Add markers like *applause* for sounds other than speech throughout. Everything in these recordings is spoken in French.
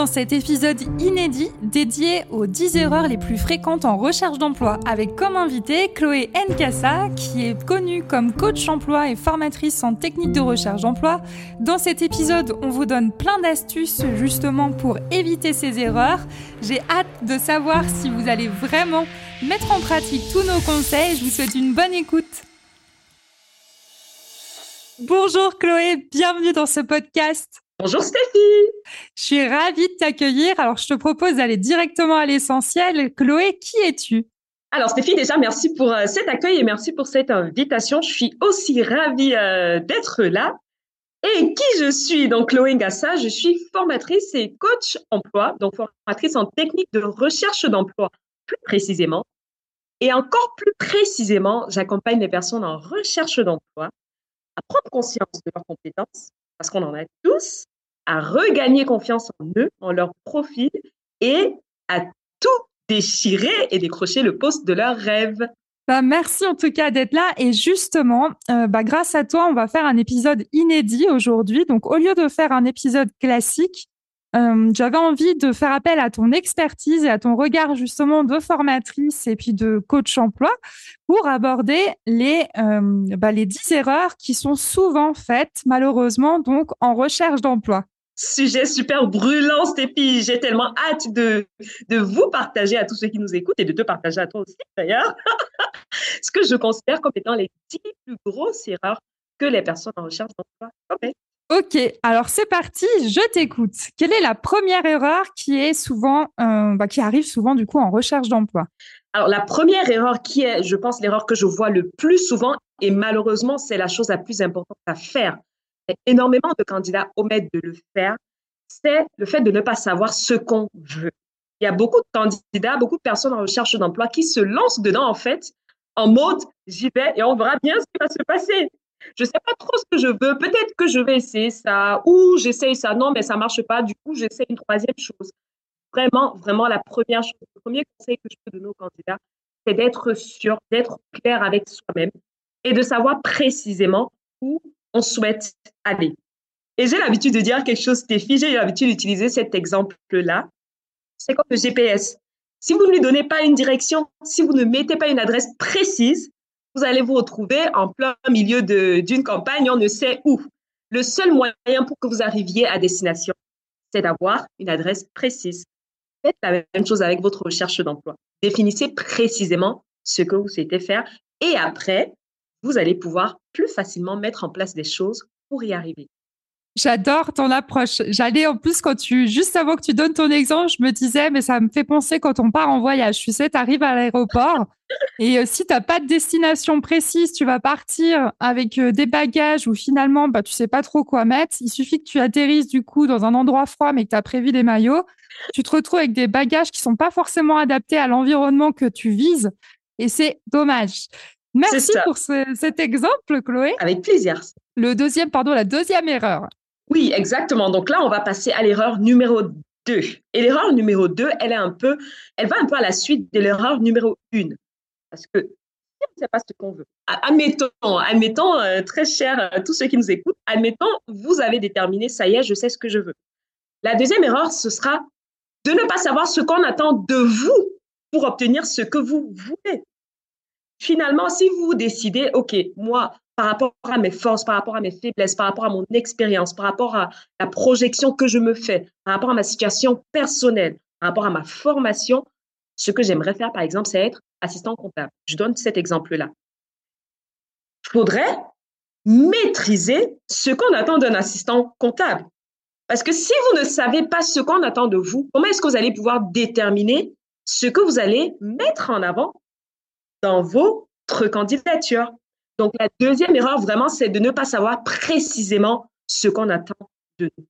dans cet épisode inédit dédié aux 10 erreurs les plus fréquentes en recherche d'emploi avec comme invité Chloé Nkassa qui est connue comme coach emploi et formatrice en technique de recherche d'emploi. Dans cet épisode, on vous donne plein d'astuces justement pour éviter ces erreurs. J'ai hâte de savoir si vous allez vraiment mettre en pratique tous nos conseils. Je vous souhaite une bonne écoute. Bonjour Chloé, bienvenue dans ce podcast. Bonjour Stéphie. Je suis ravie de t'accueillir. Alors, je te propose d'aller directement à l'essentiel. Chloé, qui es-tu? Alors Stéphie, déjà merci pour euh, cet accueil et merci pour cette invitation. Je suis aussi ravie euh, d'être là. Et qui je suis? Donc Chloé Ngassa, je suis formatrice et coach emploi, donc formatrice en technique de recherche d'emploi plus précisément. Et encore plus précisément, j'accompagne les personnes en recherche d'emploi à prendre conscience de leurs compétences, parce qu'on en a tous, à regagner confiance en eux, en leur profil et à tout déchirer et décrocher le poste de leur rêve. Bah, merci en tout cas d'être là. Et justement, euh, bah, grâce à toi, on va faire un épisode inédit aujourd'hui. Donc, au lieu de faire un épisode classique, euh, j'avais envie de faire appel à ton expertise et à ton regard justement de formatrice et puis de coach emploi pour aborder les, euh, bah, les 10 erreurs qui sont souvent faites malheureusement donc en recherche d'emploi. Sujet super brûlant, Stéphie. J'ai tellement hâte de, de vous partager à tous ceux qui nous écoutent et de te partager à toi aussi d'ailleurs, *laughs* ce que je considère comme étant les 10 plus grosses erreurs que les personnes en recherche d'emploi. Ok, alors c'est parti, je t'écoute. Quelle est la première erreur qui est souvent, euh, bah, qui arrive souvent du coup en recherche d'emploi? Alors la première erreur qui est, je pense, l'erreur que je vois le plus souvent et malheureusement c'est la chose la plus importante à faire énormément de candidats omettent de le faire, c'est le fait de ne pas savoir ce qu'on veut. Il y a beaucoup de candidats, beaucoup de personnes en recherche d'emploi qui se lancent dedans, en fait, en mode j'y vais et on verra bien ce qui va se passer. Je ne sais pas trop ce que je veux. Peut-être que je vais essayer ça ou j'essaye ça. Non, mais ça ne marche pas. Du coup, j'essaie une troisième chose. Vraiment, vraiment, la première chose, le premier conseil que je peux donner aux candidats, c'est d'être sûr, d'être clair avec soi-même et de savoir précisément où on souhaite aller. Et j'ai l'habitude de dire quelque chose, Stéphie, j'ai l'habitude d'utiliser cet exemple-là. C'est comme le GPS. Si vous ne lui donnez pas une direction, si vous ne mettez pas une adresse précise, vous allez vous retrouver en plein milieu d'une campagne, on ne sait où. Le seul moyen pour que vous arriviez à destination, c'est d'avoir une adresse précise. Faites la même chose avec votre recherche d'emploi. Définissez précisément ce que vous souhaitez faire et après, vous allez pouvoir plus facilement mettre en place des choses pour y arriver. J'adore ton approche. J'allais en plus quand tu, juste avant que tu donnes ton exemple, je me disais, mais ça me fait penser quand on part en voyage. Tu sais, tu arrives à l'aéroport et euh, si tu n'as pas de destination précise, tu vas partir avec euh, des bagages où finalement, bah, tu sais pas trop quoi mettre. Il suffit que tu atterrisses du coup dans un endroit froid mais que tu as prévu des maillots. Tu te retrouves avec des bagages qui sont pas forcément adaptés à l'environnement que tu vises et c'est dommage. Merci pour cet exemple, Chloé. Avec plaisir. Le deuxième, pardon, la deuxième erreur. Oui, exactement. Donc là, on va passer à l'erreur numéro 2. Et l'erreur numéro 2, elle est un peu, elle va un peu à la suite de l'erreur numéro 1. Parce que si on ne sait pas ce qu'on veut, admettons, admettons, euh, très cher euh, tous ceux qui nous écoutent, admettons, vous avez déterminé, ça y est, je sais ce que je veux. La deuxième erreur, ce sera de ne pas savoir ce qu'on attend de vous pour obtenir ce que vous voulez finalement, si vous décidez, OK, moi, par rapport à mes forces, par rapport à mes faiblesses, par rapport à mon expérience, par rapport à la projection que je me fais, par rapport à ma situation personnelle, par rapport à ma formation, ce que j'aimerais faire, par exemple, c'est être assistant comptable. Je donne cet exemple-là. Il faudrait maîtriser ce qu'on attend d'un assistant comptable. Parce que si vous ne savez pas ce qu'on attend de vous, comment est-ce que vous allez pouvoir déterminer ce que vous allez mettre en avant dans votre candidature? Donc, la deuxième erreur, vraiment, c'est de ne pas savoir précisément ce qu'on attend de nous.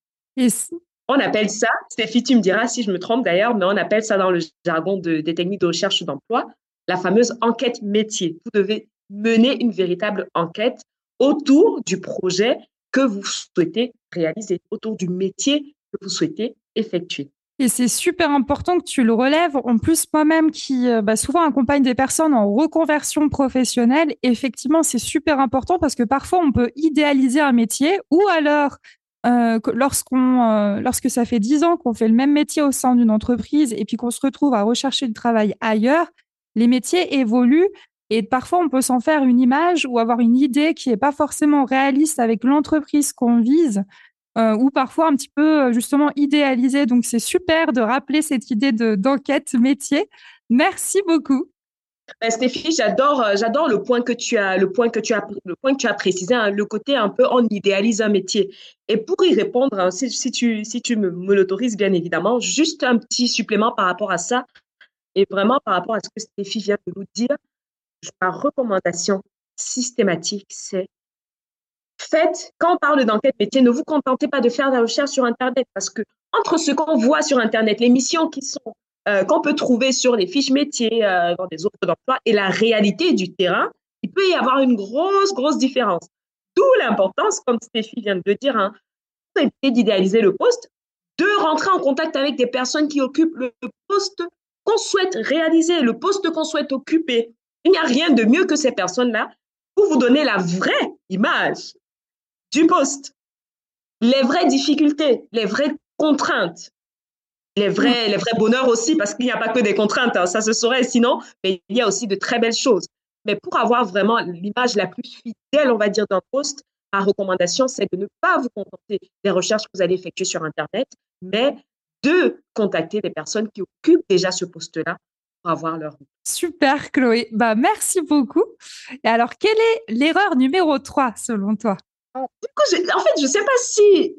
On appelle ça, Stéphie, tu me diras si je me trompe d'ailleurs, mais on appelle ça dans le jargon des techniques de recherche d'emploi, la fameuse enquête métier. Vous devez mener une véritable enquête autour du projet que vous souhaitez réaliser, autour du métier que vous souhaitez effectuer. Et c'est super important que tu le relèves. En plus, moi-même qui euh, bah, souvent accompagne des personnes en reconversion professionnelle, effectivement, c'est super important parce que parfois on peut idéaliser un métier ou alors euh, lorsqu'on, euh, lorsque ça fait dix ans qu'on fait le même métier au sein d'une entreprise et puis qu'on se retrouve à rechercher du travail ailleurs, les métiers évoluent et parfois on peut s'en faire une image ou avoir une idée qui n'est pas forcément réaliste avec l'entreprise qu'on vise. Euh, ou parfois un petit peu euh, justement idéalisé. Donc c'est super de rappeler cette idée de d'enquête métier. Merci beaucoup. Ben, Stéphie, j'adore, euh, j'adore le point que tu as, le point que tu as, le point que tu as précisé, hein, le côté un peu on idéalise un métier. Et pour y répondre, hein, si, tu, si tu me, me l'autorises bien évidemment, juste un petit supplément par rapport à ça, et vraiment par rapport à ce que Stéphie vient de nous dire, ma recommandation systématique, c'est faites, quand on parle d'enquête métier, ne vous contentez pas de faire la recherche sur Internet parce que entre ce qu'on voit sur Internet, les missions qui sont euh, qu'on peut trouver sur les fiches métiers, euh, dans des offres d'emploi et la réalité du terrain, il peut y avoir une grosse, grosse différence. D'où l'importance, comme Stéphie vient de le dire, hein, d'idéaliser le poste, de rentrer en contact avec des personnes qui occupent le poste qu'on souhaite réaliser, le poste qu'on souhaite occuper. Il n'y a rien de mieux que ces personnes-là pour vous donner la vraie image du poste, les vraies difficultés, les vraies contraintes, les vrais, les vrais bonheurs aussi, parce qu'il n'y a pas que des contraintes, hein, ça se saurait sinon, mais il y a aussi de très belles choses. Mais pour avoir vraiment l'image la plus fidèle, on va dire, d'un poste, ma recommandation, c'est de ne pas vous contenter des recherches que vous allez effectuer sur Internet, mais de contacter des personnes qui occupent déjà ce poste-là pour avoir leur Super, Chloé. Bah, merci beaucoup. Et alors, quelle est l'erreur numéro 3 selon toi? En fait, je ne sais pas si.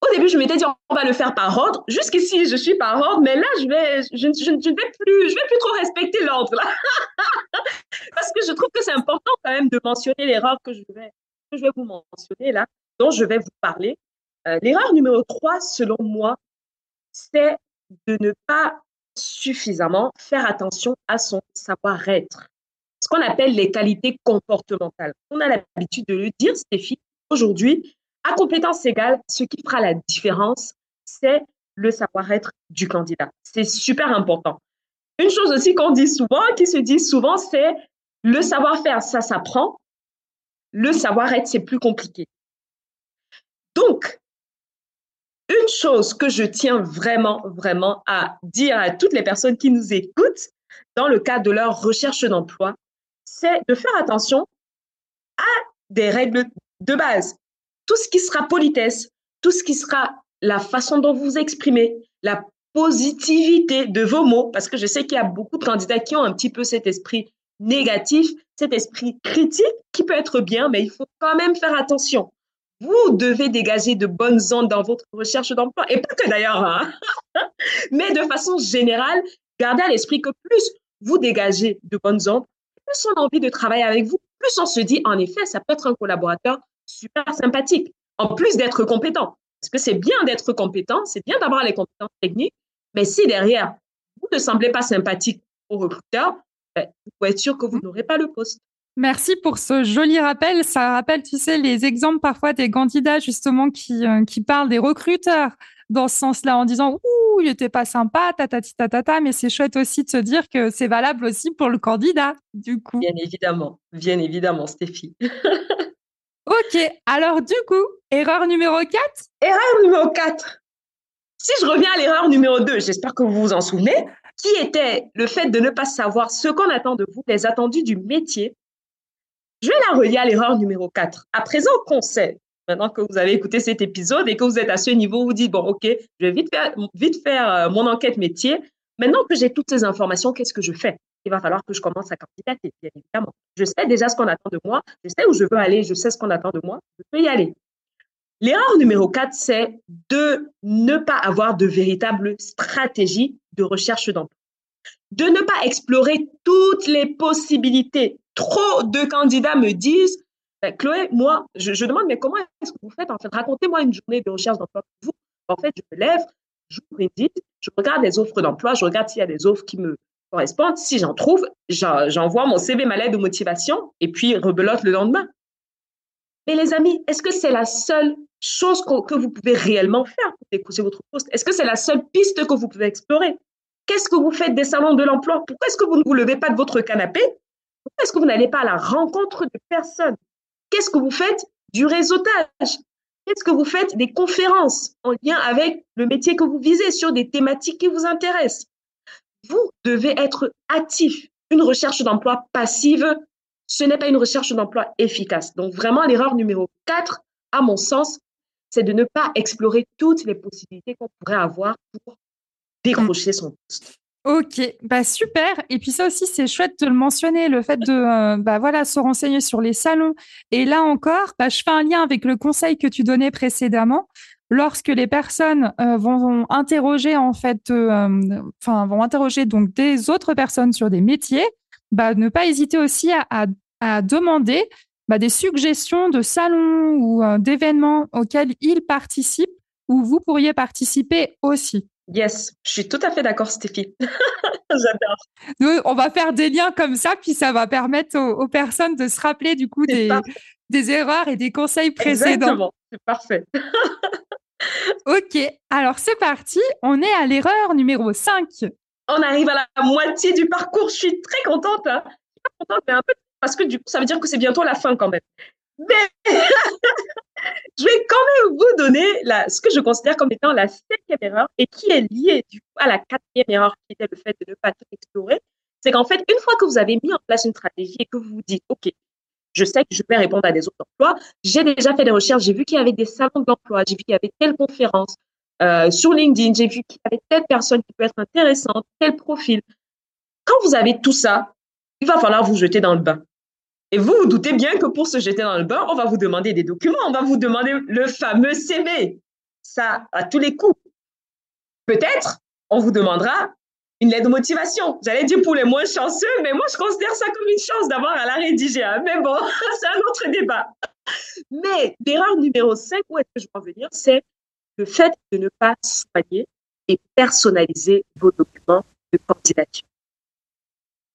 Au début, je m'étais dit, on va le faire par ordre. Jusqu'ici, je suis par ordre, mais là, je vais, je, ne vais plus, vais plus trop respecter l'ordre, *laughs* Parce que je trouve que c'est important quand même de mentionner l'erreur que je vais, que je vais vous mentionner là, dont je vais vous parler. Euh, l'erreur numéro 3, selon moi, c'est de ne pas suffisamment faire attention à son savoir-être. Ce qu'on appelle les qualités comportementales. On a l'habitude de le dire, Stéphie, Aujourd'hui, à compétence égale, ce qui fera la différence, c'est le savoir-être du candidat. C'est super important. Une chose aussi qu'on dit souvent, qui se dit souvent, c'est le savoir-faire, ça s'apprend. Le savoir-être, c'est plus compliqué. Donc, une chose que je tiens vraiment, vraiment à dire à toutes les personnes qui nous écoutent dans le cadre de leur recherche d'emploi, c'est de faire attention à des règles de base. Tout ce qui sera politesse, tout ce qui sera la façon dont vous exprimez, la positivité de vos mots, parce que je sais qu'il y a beaucoup de candidats qui ont un petit peu cet esprit négatif, cet esprit critique qui peut être bien, mais il faut quand même faire attention. Vous devez dégager de bonnes ondes dans votre recherche d'emploi, et pas que d'ailleurs, hein. *laughs* mais de façon générale, gardez à l'esprit que plus vous dégagez de bonnes ondes, plus on a envie de travailler avec vous, plus on se dit, en effet, ça peut être un collaborateur super sympathique, en plus d'être compétent. Parce que c'est bien d'être compétent, c'est bien d'avoir les compétences techniques, mais si derrière, vous ne semblez pas sympathique au recruteur, ben, vous pouvez être sûr que vous n'aurez pas le poste. Merci pour ce joli rappel. Ça rappelle, tu sais, les exemples parfois des candidats justement qui, euh, qui parlent des recruteurs dans ce sens-là en disant ouh il était pas sympa tatati tatata mais c'est chouette aussi de se dire que c'est valable aussi pour le candidat du coup bien évidemment bien évidemment Stéphie *laughs* ok alors du coup erreur numéro 4 erreur numéro 4 si je reviens à l'erreur numéro 2 j'espère que vous vous en souvenez qui était le fait de ne pas savoir ce qu'on attend de vous les attendus du métier je vais la relier à l'erreur numéro 4 à présent qu'on sait Maintenant que vous avez écouté cet épisode et que vous êtes à ce niveau, vous dites, bon, OK, je vais vite faire, vite faire euh, mon enquête métier. Maintenant que j'ai toutes ces informations, qu'est-ce que je fais? Il va falloir que je commence à candidater, bien évidemment. Je sais déjà ce qu'on attend de moi, je sais où je veux aller, je sais ce qu'on attend de moi, je peux y aller. L'erreur numéro 4, c'est de ne pas avoir de véritable stratégie de recherche d'emploi. De ne pas explorer toutes les possibilités. Trop de candidats me disent, ben, Chloé, moi, je, demande, mais comment est-ce que vous faites en fait? Racontez-moi une journée de recherche d'emploi pour vous. En fait, je me lève, j'ouvre Indeed, je regarde les offres d'emploi, je regarde s'il y a des offres qui me correspondent. Si j'en trouve, j'envoie mon CV, ma lettre de motivation et puis rebelote le lendemain. Mais les amis, est-ce que c'est la seule chose que, vous pouvez réellement faire pour décrocher votre poste? Est-ce que c'est la seule piste que vous pouvez explorer? Qu'est-ce que vous faites des salons de l'emploi? Pourquoi est-ce que vous ne vous levez pas de votre canapé? Pourquoi est-ce que vous n'allez pas à la rencontre de personnes? Qu'est-ce que vous faites du réseautage? Qu'est-ce que vous faites des conférences en lien avec le métier que vous visez sur des thématiques qui vous intéressent? Vous devez être actif. Une recherche d'emploi passive, ce n'est pas une recherche d'emploi efficace. Donc vraiment, l'erreur numéro 4, à mon sens, c'est de ne pas explorer toutes les possibilités qu'on pourrait avoir pour décrocher son poste. Ok, bah super. Et puis ça aussi, c'est chouette de le mentionner, le fait de euh, bah voilà se renseigner sur les salons. Et là encore, bah, je fais un lien avec le conseil que tu donnais précédemment. Lorsque les personnes euh, vont, interroger en fait, euh, enfin vont interroger donc des autres personnes sur des métiers, bah, ne pas hésiter aussi à, à, demander bah, des suggestions de salons ou d'événements auxquels ils participent ou vous pourriez participer aussi. Yes, je suis tout à fait d'accord, Stéphie. *laughs* J'adore. Nous, on va faire des liens comme ça, puis ça va permettre aux, personnes de se rappeler du coup des, des, erreurs et des conseils précédents. Exactement, c'est parfait. *laughs* ok, alors c'est parti. On est à l'erreur numéro 5. On arrive à la moitié du parcours. Je suis très contente. Hein. Contente, mais un peu parce que du coup, ça veut dire que c'est bientôt la fin quand même. Mais *laughs* je vais quand même vous donner ce que je considère comme étant la cinquième erreur et qui est liée à la quatrième erreur qui était le fait de ne pas tout explorer. C'est qu'en fait, une fois que vous avez mis en place une stratégie et que vous vous dites, OK, je sais que je vais répondre à des autres emplois, j'ai déjà fait des recherches, j'ai vu qu'il y avait des salons d'emploi, j'ai vu qu'il y avait telle conférence euh, sur LinkedIn, j'ai vu qu'il y avait telle personne qui peut être intéressante, tel profil. Quand vous avez tout ça, il va falloir vous jeter dans le bain. Et vous, vous doutez bien que pour se jeter dans le bain, on va vous demander des documents, on va vous demander le fameux CV. Ça, à tous les coups. Peut-être, on vous demandera une lettre de motivation. J'allais dire pour les moins chanceux, mais moi, je considère ça comme une chance d'avoir à la rédiger. Hein. Mais bon, *laughs* c'est un autre débat. Mais l'erreur numéro 5, où est-ce que je veux en venir, c'est le fait de ne pas soigner et personnaliser vos documents de candidature.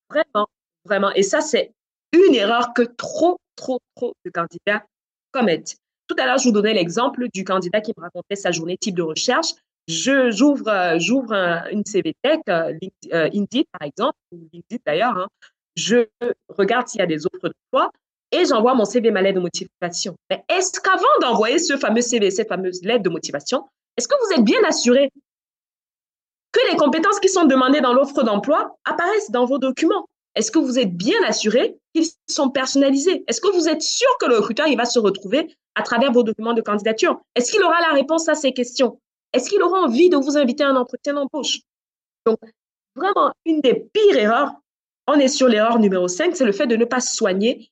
Vraiment, vraiment. Et ça, c'est une erreur que trop, trop, trop de candidats commettent. Tout à l'heure, je vous donnais l'exemple du candidat qui me racontait sa journée type de recherche. Je, j'ouvre, j'ouvre une CV Tech, euh, euh, Indeed par exemple, ou LinkedIn d'ailleurs. Hein. Je regarde s'il y a des offres d'emploi et j'envoie mon CV, ma lettre de motivation. Mais est-ce qu'avant d'envoyer ce fameux CV, cette fameuse lettre de motivation, est-ce que vous êtes bien assuré que les compétences qui sont demandées dans l'offre d'emploi apparaissent dans vos documents? Est-ce que vous êtes bien assuré qu'ils sont personnalisés? Est-ce que vous êtes sûr que le recruteur il va se retrouver à travers vos documents de candidature? Est-ce qu'il aura la réponse à ces questions? Est-ce qu'il aura envie de vous inviter à un entretien d'embauche? Donc, vraiment, une des pires erreurs, on est sur l'erreur numéro 5, c'est le fait de ne pas soigner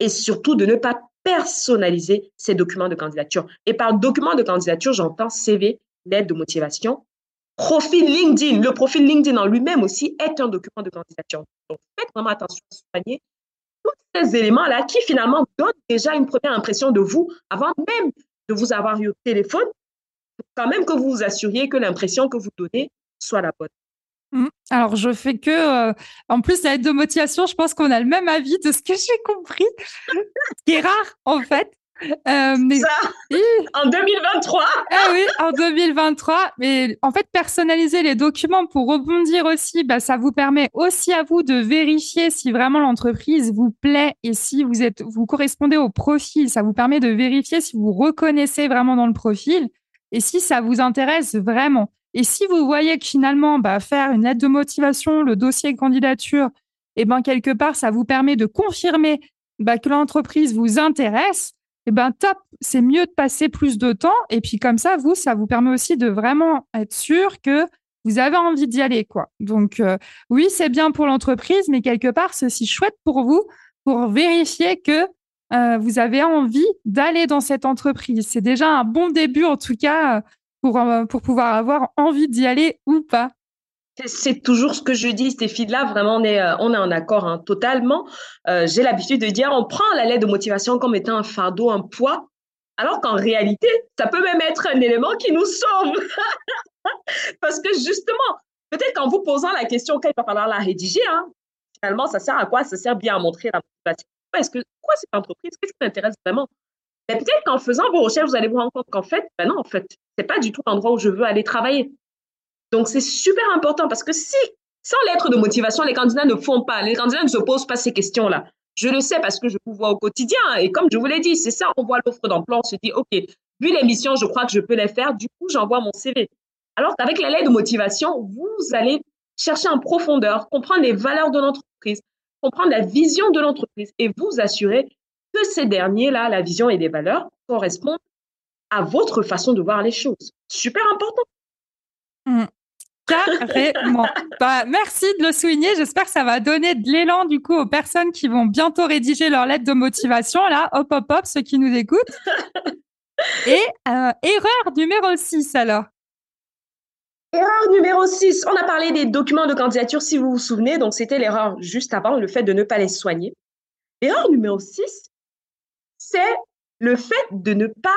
et surtout de ne pas personnaliser ces documents de candidature. Et par document de candidature, j'entends CV, lettre de motivation, Profil LinkedIn, le profil LinkedIn en lui-même aussi est un document de candidature. Donc, faites vraiment attention à soigner tous ces éléments-là qui finalement donnent déjà une première impression de vous avant même de vous avoir eu au téléphone, quand même que vous vous assuriez que l'impression que vous donnez soit la bonne. Mmh. Alors, je fais que, euh, en plus, la lettre de motivation, je pense qu'on a le même avis de ce que j'ai compris. ce qui est rare, en fait. Euh, mais... Ça, en 2023 Ah oui, en 2023. Mais en fait, personnaliser les documents pour rebondir aussi, bah, ça vous permet aussi à vous de vérifier si vraiment l'entreprise vous plaît et si vous êtes, vous correspondez au profil. Ça vous permet de vérifier si vous reconnaissez vraiment dans le profil et si ça vous intéresse vraiment. Et si vous voyez que finalement, bah, faire une lettre de motivation, le dossier candidature, et eh ben quelque part, ça vous permet de confirmer bah, que l'entreprise vous intéresse eh ben top, c'est mieux de passer plus de temps. Et puis comme ça, vous, ça vous permet aussi de vraiment être sûr que vous avez envie d'y aller, quoi. Donc euh, oui, c'est bien pour l'entreprise, mais quelque part, c'est chouette pour vous pour vérifier que euh, vous avez envie d'aller dans cette entreprise. C'est déjà un bon début, en tout cas, pour, euh, pour pouvoir avoir envie d'y aller ou pas. C'est toujours ce que je dis, Stéphie. Là, vraiment, on est, euh, on est en accord hein, totalement. J'ai l'habitude de dire, on prend la lettre de motivation comme étant un fardeau, un poids, alors qu'en réalité, ça peut même être un élément qui nous sauve. *laughs* Parce que justement, peut-être qu'en vous posant la question, quand il va falloir la rédiger, hein, finalement, ça sert à quoi? Ça sert bien à montrer la motivation. Est-ce que quoi cette entreprise Qu'est-ce qui t'intéresse vraiment? Mais peut-être qu'en faisant vos recherches, vous allez vous rendre compte qu'en fait, ben non, en fait, c'est pas du tout l'endroit où je veux aller travailler. Donc c'est super important parce que si sans lettre de motivation, les candidats ne font pas, les candidats ne se posent pas ces questions-là. Je le sais parce que je vous vois au quotidien et comme je vous l'ai dit, c'est ça, on voit l'offre d'emploi, on se dit, OK, vu les missions, je crois que je peux les faire, du coup, j'envoie mon CV. Alors qu'avec la lettre de motivation, vous allez chercher en profondeur, comprendre les valeurs de l'entreprise, comprendre la vision de l'entreprise et vous assurer que ces derniers-là, la vision et les valeurs, correspondent à votre façon de voir les choses. Super important. Mmh. Carrément. *laughs* bah, merci de le souligner. J'espère que ça va donner de l'élan du coup aux personnes qui vont bientôt rédiger leur lettre de motivation. Là, hop, hop, hop, ceux qui nous écoutent. Et euh, erreur numéro 6 alors. Erreur numéro 6, on a parlé des documents de candidature, si vous vous souvenez, donc c'était l'erreur juste avant, le fait de ne pas les soigner. Erreur numéro 6, c'est le fait de ne pas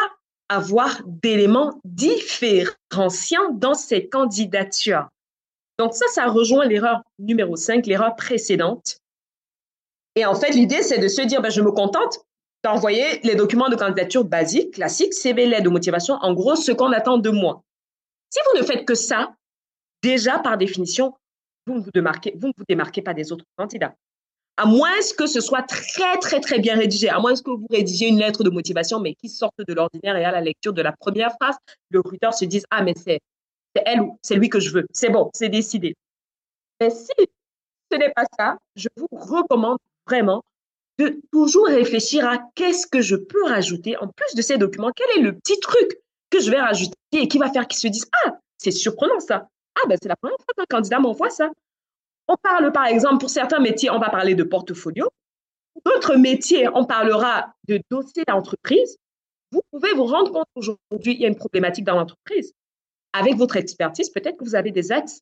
avoir d'éléments différenciants dans ces candidatures. Donc ça, ça rejoint l'erreur numéro 5, l'erreur précédente. Et en fait, l'idée, c'est de se dire, ben, je me contente d'envoyer les documents de candidature basiques, classiques, CV, lettre de motivation, en gros, ce qu'on attend de moi. Si vous ne faites que ça, déjà par définition, vous ne vous démarquez, vous ne vous démarquez pas des autres candidats. À moins que ce soit très, très, très bien rédigé, à moins que vous rédigiez une lettre de motivation, mais qui sorte de l'ordinaire et à la lecture de la première phrase, le recruteur se dise Ah, mais c'est elle ou c'est lui que je veux. C'est bon, c'est décidé. Mais si ce n'est pas ça, je vous recommande vraiment de toujours réfléchir à qu'est-ce que je peux rajouter en plus de ces documents. Quel est le petit truc que je vais rajouter et qui va faire qu'ils se disent Ah, c'est surprenant ça. Ah, ben c'est la première fois qu'un candidat m'envoie ça. On parle par exemple, pour certains métiers, on va parler de portfolio. D'autres métiers, on parlera de dossier d'entreprise. Vous pouvez vous rendre compte qu'aujourd'hui, il y a une problématique dans l'entreprise. Avec votre expertise, peut-être que vous avez des axes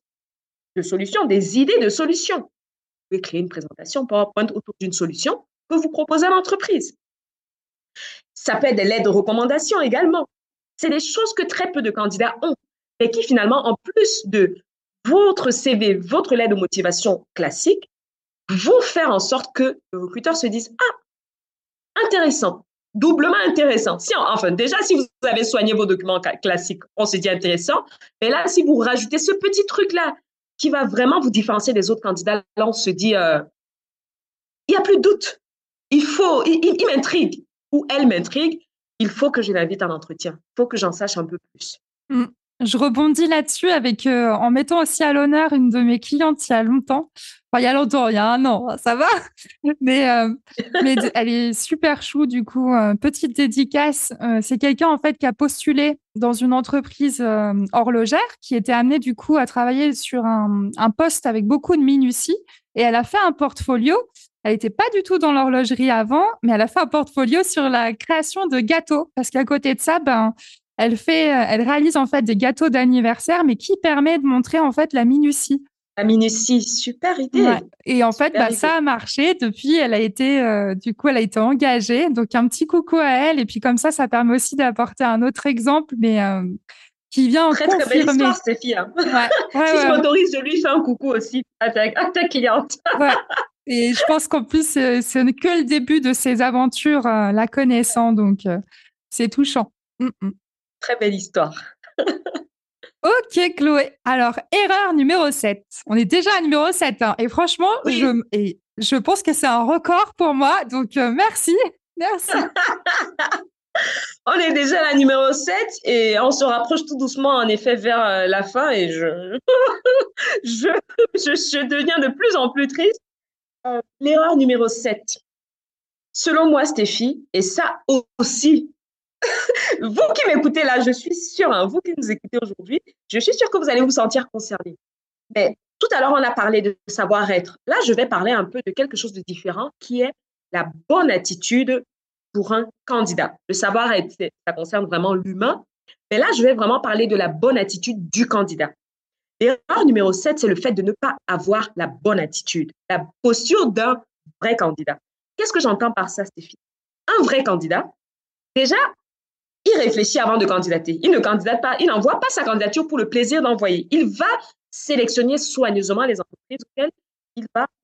de solutions, des idées de solutions. Vous pouvez créer une présentation PowerPoint autour d'une solution que vous proposez à l'entreprise. Ça peut être des lettres de recommandation également. C'est des choses que très peu de candidats ont, et qui finalement, en plus de votre CV, votre lettre de motivation classique, vont faire en sorte que le recruteur se dise Ah, intéressant, doublement intéressant. Si, enfin, déjà, si vous avez soigné vos documents classiques, on se dit intéressant. Mais là, si vous rajoutez ce petit truc-là qui va vraiment vous différencier des autres candidats, là, on se dit euh, Il n'y a plus de doute. Il faut, il m'intrigue ou elle m'intrigue il faut que je l'invite à l'entretien. Il faut que j'en sache un peu plus. Mm. Je rebondis là-dessus avec euh, en mettant aussi à l'honneur une de mes clientes il y a longtemps. Enfin, il y a longtemps, il y a un an, ça va. *laughs* Mais, euh, elle est super chou du coup. Euh, petite dédicace. c'est quelqu'un en fait qui a postulé dans une entreprise horlogère qui était amenée du coup à travailler sur un, un poste avec beaucoup de minutie et elle a fait un portfolio elle n'était pas du tout dans l'horlogerie avant, mais elle a fait un portfolio sur la création de gâteaux. Parce qu'à côté de ça, ben, elle fait, euh, elle réalise en fait des gâteaux d'anniversaire, mais qui permet de montrer en fait la minutie. La minutie, super idée. Et en fait, bah, ça a marché. Depuis, elle a été, euh, du coup, elle a été engagée. Donc, un petit coucou à elle. Et puis, comme ça, ça permet aussi d'apporter un autre exemple, mais euh, qui vient très, confirmer. Très belle histoire, Stéphie. Hein. Ouais. *laughs* si je m'autorise, je lui fais un coucou aussi à ta, à ta cliente. Et je pense qu'en plus, ce n'est que le début de ces aventures, euh, la connaissant, donc euh, c'est touchant. Mm, mm. Très belle histoire. *laughs* ok, Chloé. Alors, erreur numéro 7. On est déjà à numéro 7. Hein, et franchement, je, et je pense que c'est un record pour moi. Donc, euh, merci. Merci. *laughs* on est déjà à la numéro 7 et on se rapproche tout doucement, en effet, vers la fin. Et je, *laughs* je, je, je deviens de plus en plus triste euh, l'erreur numéro 7. Selon moi, Stéphie, et ça aussi, *laughs* vous qui m'écoutez là, je suis sûre, hein, vous qui nous écoutez aujourd'hui, je suis sûre que vous allez vous sentir concerné. Mais tout à l'heure, on a parlé de savoir-être. Là, je vais parler un peu de quelque chose de différent qui est la bonne attitude pour un candidat. Le savoir-être, ça concerne vraiment l'humain. Mais là, je vais vraiment parler de la bonne attitude du candidat. L'erreur numéro 7, c'est le fait de ne pas avoir la bonne attitude, la posture d'un vrai candidat. Qu'est-ce que j'entends par ça, Stéphie? Un vrai candidat, déjà, il réfléchit avant de candidater. Il ne candidate pas, il n'envoie pas sa candidature pour le plaisir d'envoyer. Il va sélectionner soigneusement les entreprises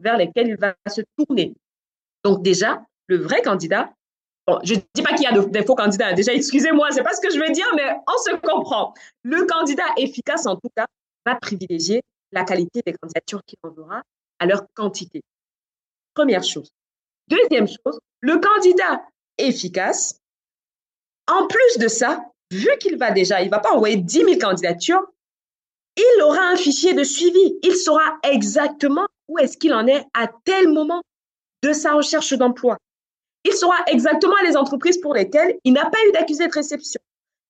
vers lesquelles il va se tourner. Donc déjà, le vrai candidat, je ne dis pas qu'il y a des faux candidats. Déjà, excusez-moi, c'est pas ce que je veux dire, mais on se comprend. Le candidat efficace, en tout cas, va privilégier la qualité des candidatures qu'il enverra à leur quantité. Première chose. Deuxième chose, le candidat efficace, en plus de ça, vu qu'il va déjà, il ne va pas envoyer 10 000 candidatures, il aura un fichier de suivi. Il saura exactement où est-ce qu'il en est à tel moment de sa recherche d'emploi. Il saura exactement les entreprises pour lesquelles il n'a pas eu d'accusé de réception,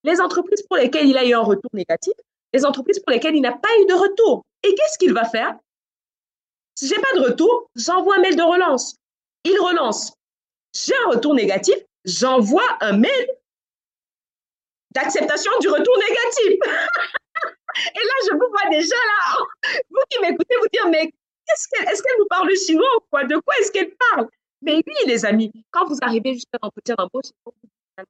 les entreprises pour lesquelles il a eu un retour négatif, les entreprises pour lesquelles il n'a pas eu de retour. Et qu'est-ce qu'il va faire? Si j'ai pas de retour, j'envoie un mail de relance. Il relance. J'ai un retour négatif, j'envoie un mail d'acceptation du retour négatif. *laughs* Et là, je vous vois déjà là, vous qui m'écoutez, vous dire, mais est-ce qu'elle nous parle chinois ou quoi? De quoi est-ce qu'elle parle? Mais oui, les amis, quand vous arrivez jusqu'à l'entretien d'embauche, la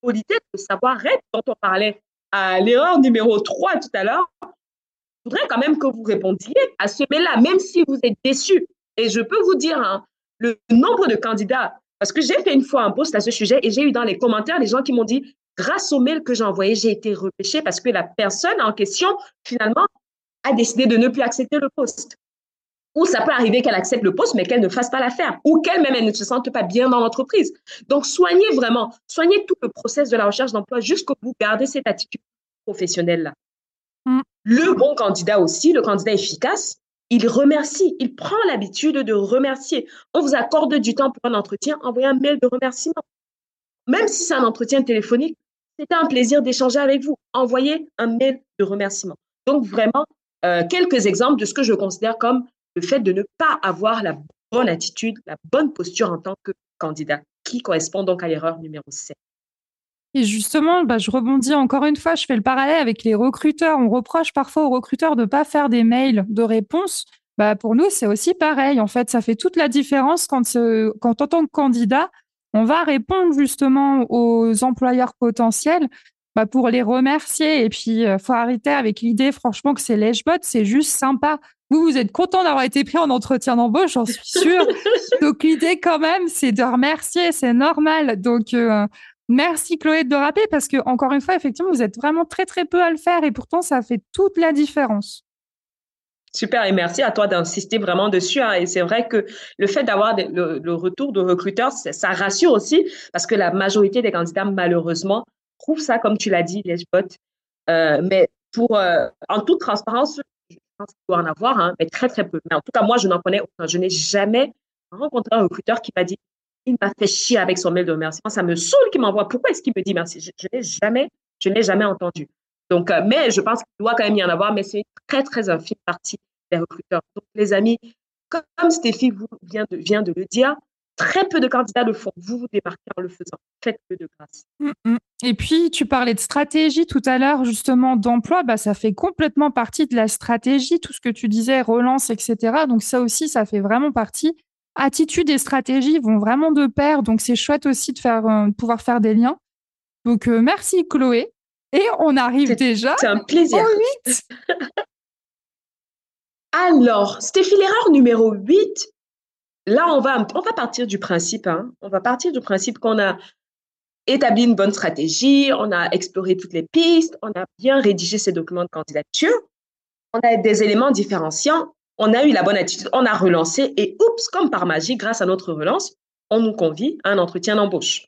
politesse, le savoir-être dont on parlait à l'erreur numéro 3 tout à l'heure, je voudrais quand même que vous répondiez à ce mail-là, même si vous êtes déçu. Et je peux vous dire, hein, le nombre de candidats, parce que j'ai fait une fois un post à ce sujet et j'ai eu dans les commentaires des gens qui m'ont dit, grâce au mail que j'ai envoyé, j'ai été repêché parce que la personne en question, finalement, a décidé de ne plus accepter le poste. Ou ça peut arriver qu'elle accepte le poste, mais qu'elle ne fasse pas l'affaire. Ou qu'elle-même, elle ne se sente pas bien dans l'entreprise. Donc, soignez vraiment, soignez tout le process de la recherche d'emploi jusqu'au bout. Gardez cette attitude professionnelle-là. Mm. Le bon candidat aussi, le candidat efficace, il remercie, il prend l'habitude de remercier. On vous accorde du temps pour un entretien, envoyez un mail de remerciement. Même si c'est un entretien téléphonique, c'était un plaisir d'échanger avec vous. Envoyez un mail de remerciement. Donc, vraiment, euh, quelques exemples de ce que je considère comme le fait de ne pas avoir la bonne attitude, la bonne posture en tant que candidat, qui correspond donc à l'erreur numéro 7. Et justement, bah, je rebondis encore une fois, je fais le parallèle avec les recruteurs. On reproche parfois aux recruteurs de ne pas faire des mails de réponse. Bah, pour nous, c'est aussi pareil. En fait, ça fait toute la différence quand, quand en tant que candidat, on va répondre justement aux employeurs potentiels bah, pour les remercier. Et puis, il euh, faut arrêter avec l'idée, franchement, que c'est lèche-bot, c'est juste sympa. Vous, vous êtes content d'avoir été pris en entretien d'embauche, j'en suis sûre. *laughs* Donc, l'idée, quand même, c'est de remercier, c'est normal. Donc, euh, merci Chloé de le rappeler parce que, encore une fois, effectivement, vous êtes vraiment très, très peu à le faire et pourtant, ça fait toute la différence. Super, et merci à toi d'insister vraiment dessus. Hein. Et c'est vrai que le fait d'avoir le, retour de recruteurs, ça rassure aussi parce que la majorité des candidats, malheureusement, trouve ça, comme tu l'as dit, les Euh, mais pour, euh, en toute transparence, je pense qu'il doit en avoir, hein, mais très, très peu. Mais en tout cas, moi, je n'en connais aucun. Je n'ai jamais rencontré un recruteur qui m'a dit il m'a fait chier avec son mail de remerciement. Ça me saoule qu'il m'envoie. Pourquoi est-ce qu'il me dit merci? Je, n'ai jamais, je n'ai jamais entendu. Donc, euh, mais je pense qu'il doit quand même y en avoir, mais c'est une très, très infime partie des recruteurs. Donc, les amis, comme Stéphie vient de, vient de le dire, Très peu de candidats le font. Vous vous démarquez en le faisant. Faites-le de grâce. Mm, mm. Et puis, tu parlais de stratégie tout à l'heure, justement, d'emploi. Bah, ça fait complètement partie de la stratégie, tout ce que tu disais, relance, etc. Donc, ça aussi, ça fait vraiment partie. Attitude et stratégie vont vraiment de pair. Donc, c'est chouette aussi de faire, euh, pouvoir faire des liens. Donc, euh, merci, Chloé. Et on arrive déjà. C'est un plaisir. Au 8. *laughs* Alors, Stéphie, l'erreur numéro 8, là, on va, on va partir du principe, hein, on va partir du principe qu'on a établi une bonne stratégie, on a exploré toutes les pistes, on a bien rédigé ces documents de candidature, on a des éléments différenciants, on a eu la bonne attitude, on a relancé et oups, comme par magie, grâce à notre relance, on nous convie à un entretien d'embauche.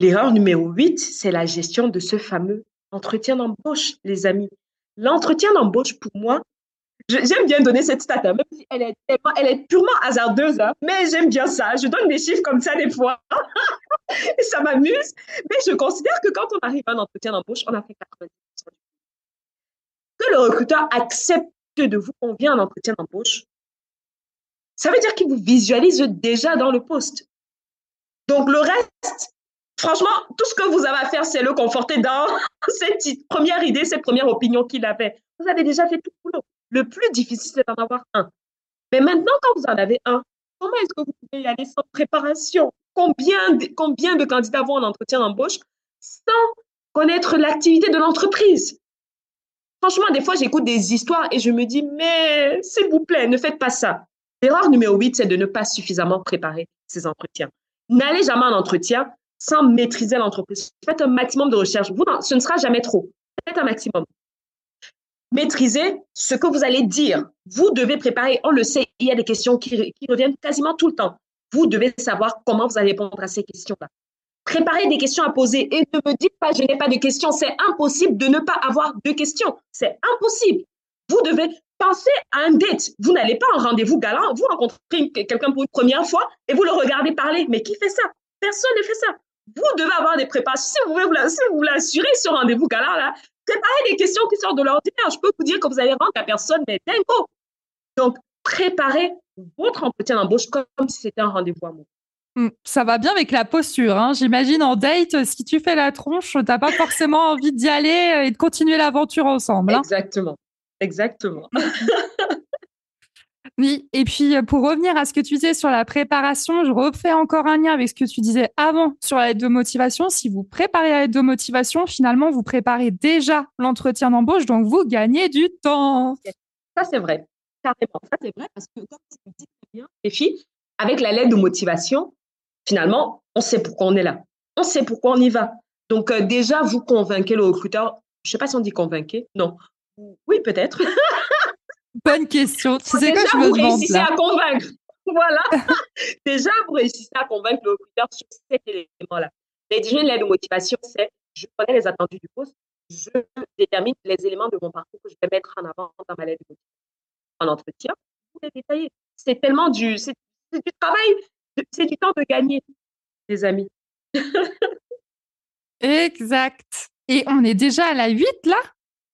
L'erreur numéro 8, c'est la gestion de ce fameux entretien d'embauche, les amis. L'entretien d'embauche, pour moi, J'aime bien donner cette stat, hein, même si elle est, purement hasardeuse, hein, mais j'aime bien ça. Je donne des chiffres comme ça des fois. *laughs* ça m'amuse. Mais je considère que quand on arrive à un entretien d'embauche, on a fait 90% Que le recruteur accepte de vous convier à un entretien d'embauche, ça veut dire qu'il vous visualise déjà dans le poste. Donc, le reste, franchement, tout ce que vous avez à faire, c'est le conforter dans *laughs* cette première idée, cette première opinion qu'il avait. Vous avez déjà fait tout le boulot. Le plus difficile, c'est d'en avoir un. Mais maintenant, quand vous en avez un, comment est-ce que vous pouvez y aller sans préparation? Combien de, combien de candidats vont en entretien d'embauche sans connaître l'activité de l'entreprise? Franchement, des fois, j'écoute des histoires et je me dis, mais s'il vous plaît, ne faites pas ça. L'erreur numéro 8, c'est de ne pas suffisamment préparer ces entretiens. N'allez jamais en entretien sans maîtriser l'entreprise. Faites un maximum de recherche. Vous, ce ne sera jamais trop. Faites un maximum. Maîtrisez ce que vous allez dire. Vous devez préparer. On le sait, il y a des questions qui, reviennent quasiment tout le temps. Vous devez savoir comment vous allez répondre à ces questions-là. Préparez des questions à poser et ne me dites pas je n'ai pas de questions. C'est impossible de ne pas avoir de questions. C'est impossible. Vous devez penser à un date. Vous n'allez pas en rendez-vous galant. Vous rencontrez quelqu'un pour une première fois et vous le regardez parler. Mais qui fait ça? Personne ne fait ça. Vous devez avoir des préparations. Si vous voulez vous, l'assurer ce rendez-vous galant là, préparez des questions qui sortent de l'ordinaire. Je peux vous dire que vous allez rendre la personne mais dingo. Donc, préparez votre entretien d'embauche comme si c'était un rendez-vous amoureux. Hmm, ça va bien avec la posture. Hein. J'imagine en date, si tu fais la tronche, tu n'as pas forcément *laughs* envie d'y aller et de continuer l'aventure ensemble. Hein. Exactement. Exactement. *laughs* oui, et puis euh, pour revenir à ce que tu disais sur la préparation, je refais encore un lien avec ce que tu disais avant sur la lettre de motivation. Si vous préparez la lettre de motivation, finalement, vous préparez déjà l'entretien d'embauche, donc vous gagnez du temps. Ça, c'est vrai. Carrément. Ça, c'est vrai parce que, comme tu dis bien, les filles, avec la lettre de motivation, finalement, on sait pourquoi on est là. On sait pourquoi on y va. Donc, euh, déjà, vous convainquez le recruteur. Je ne sais pas si on dit convainquer. Non. Oui, peut-être. *laughs* Bonne question. Tu sais déjà, je me vous réussissez à convaincre. *laughs* Voilà. *laughs* déjà, vous réussissez à convaincre le recruteur sur cet élément-là. Lettre de motivation, c'est je connais les attendus du poste, je détermine les éléments de mon parcours que je vais mettre en avant dans ma lettre de motivation. En entretien, vous les détaillez. C'est tellement du, c'est du travail, c'est du temps de gagner, les amis. *laughs* exact. Et on est déjà à la 8 là?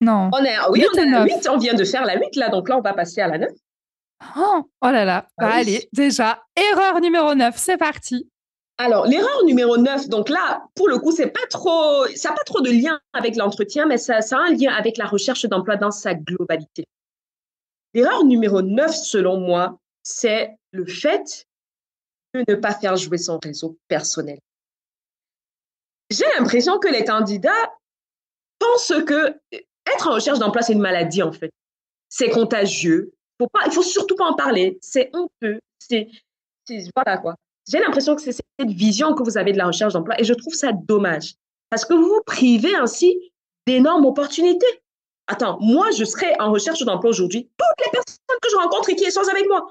Non. On est, oui, on est à la 8, on vient de faire la 8 là, donc là on va passer à la 9. Oh, oh là là, ah bah, allez, déjà, erreur numéro 9, c'est parti. Alors, l'erreur numéro 9, donc là, pour le coup, c'est pas trop, ça n'a pas trop de lien avec l'entretien, mais ça, ça a un lien avec la recherche d'emploi dans sa globalité. L'erreur numéro 9, selon moi, c'est le fait de ne pas faire jouer son réseau personnel. J'ai l'impression que les candidats pensent que être en recherche d'emploi, c'est une maladie, en fait. C'est contagieux. Faut pas, il faut surtout pas en parler. C'est honteux. C'est, voilà quoi. J'ai l'impression que c'est cette vision que vous avez de la recherche d'emploi et je trouve ça dommage parce que vous vous privez ainsi d'énormes opportunités. Attends, moi, je serais en recherche d'emploi aujourd'hui. Toutes les personnes que je rencontre et qui échangent avec moi,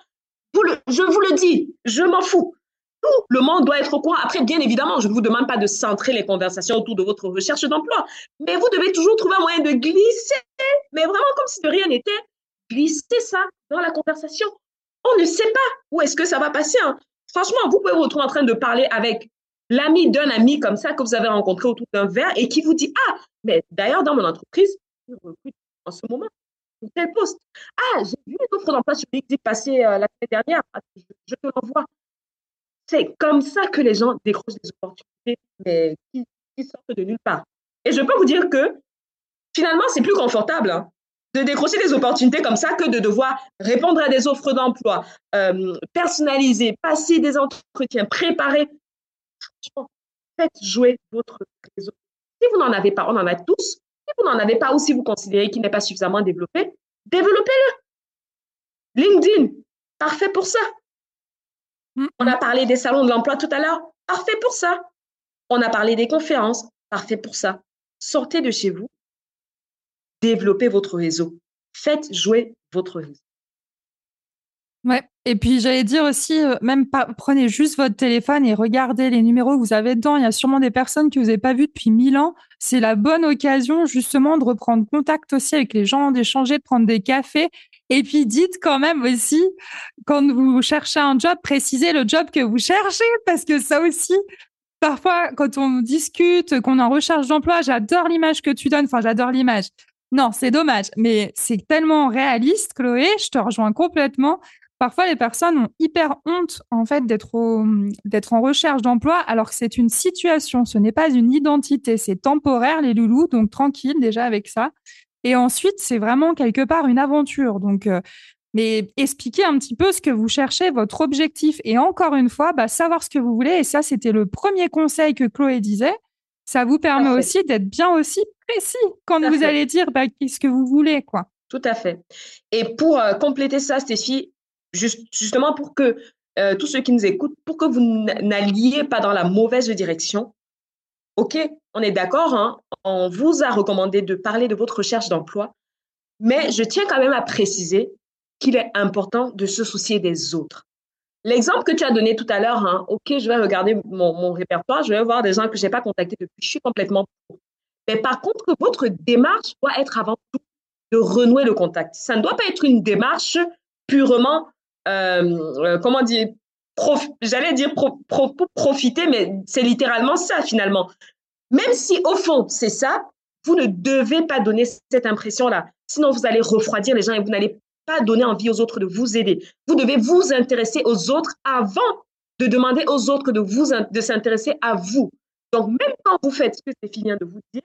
je vous le dis, je m'en fous. Tout le monde doit être au courant. Après, bien évidemment, je ne vous demande pas de centrer les conversations autour de votre recherche d'emploi, mais vous devez toujours trouver un moyen de glisser, mais vraiment comme si de rien n'était, glisser ça dans la conversation. On ne sait pas où est-ce que ça va passer. Hein. Franchement, vous pouvez vous retrouver en train de parler avec l'ami d'un ami comme ça que vous avez rencontré autour d'un verre et qui vous dit Ah, mais d'ailleurs, dans mon entreprise, je recrute en ce moment tel poste. Ah, j'ai vu une offre d'emploi sur LinkedIn passer euh, la semaine dernière. Ah, je, te l'envoie. C'est comme ça que les gens décrochent des opportunités, mais qui, sortent de nulle part. Et je peux vous dire que finalement, c'est plus confortable hein, de décrocher des opportunités comme ça que de devoir répondre à des offres d'emploi, euh, personnaliser, passer des entretiens, préparer. Faites jouer votre réseau. Si vous n'en avez pas, on en a tous, si vous n'en avez pas ou si vous considérez qu'il n'est pas suffisamment développé, développez-le. LinkedIn, parfait pour ça. Mm, On a mm. parlé des salons de l'emploi tout à l'heure, parfait pour ça. On a parlé des conférences, parfait pour ça. Sortez de chez vous, développez votre réseau, faites jouer votre réseau. Ouais. Et puis j'allais dire aussi, euh, même pas, prenez juste votre téléphone et regardez les numéros que vous avez dedans. Il y a sûrement des personnes que vous n'avez pas vues depuis mille ans. C'est la bonne occasion justement de reprendre contact aussi avec les gens, d'échanger, de prendre des cafés. Et puis dites quand même aussi, quand vous cherchez un job, précisez le job que vous cherchez, parce que ça aussi, parfois quand on discute, qu'on est en recherche d'emploi, j'adore l'image que tu donnes. Enfin, j'adore l'image. Non, c'est dommage, mais c'est tellement réaliste, Chloé. Je te rejoins complètement parfois les personnes ont hyper honte en fait d'être d'être en recherche d'emploi alors que c'est une situation, ce n'est pas une identité, c'est temporaire les loulous, donc tranquille déjà avec ça. Et ensuite, c'est vraiment quelque part une aventure. Donc, euh, mais expliquez un petit peu ce que vous cherchez, votre objectif. Et encore une fois, bah, savoir ce que vous voulez. Et ça, c'était le premier conseil que Chloé disait. Ça vous permet aussi d'être bien aussi précis quand vous allez dire bah, qu'est-ce que vous voulez. quoi. Tout à fait. Et pour euh, compléter ça, Stéphie, juste, justement pour que euh, tous ceux qui nous écoutent, pour que vous n'alliez pas dans la mauvaise direction, OK, on est d'accord, hein, on vous a recommandé de parler de votre recherche d'emploi, mais je tiens quand même à préciser qu'il est important de se soucier des autres. L'exemple que tu as donné tout à l'heure, hein, OK, je vais regarder mon, répertoire, je vais voir des gens que je n'ai pas contactés depuis, je suis complètement Mais par contre, votre démarche doit être avant tout de renouer le contact. Ça ne doit pas être une démarche purement, euh, euh, comment dire, j'allais dire profiter, mais c'est littéralement ça finalement. Même si au fond c'est ça, vous ne devez pas donner cette impression-là. Sinon, vous allez refroidir les gens et vous n'allez pas donner envie aux autres de vous aider. Vous devez vous intéresser aux autres avant de demander aux autres de vous de s'intéresser à vous. Donc, même quand vous faites ce que Stéphie vient de vous dire,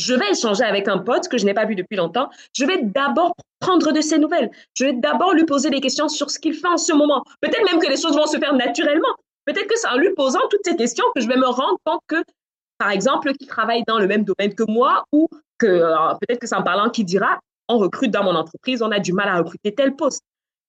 je vais échanger avec un pote que je n'ai pas vu depuis longtemps. Je vais d'abord prendre de ses nouvelles. Je vais d'abord lui poser des questions sur ce qu'il fait en ce moment. Peut-être même que les choses vont se faire naturellement. Peut-être que c'est en lui posant toutes ces questions que je vais me rendre compte que, par exemple, qu'il travaille dans le même domaine que moi ou que euh, peut-être que c'est en parlant qu'il dira, on recrute dans mon entreprise, on a du mal à recruter tel poste.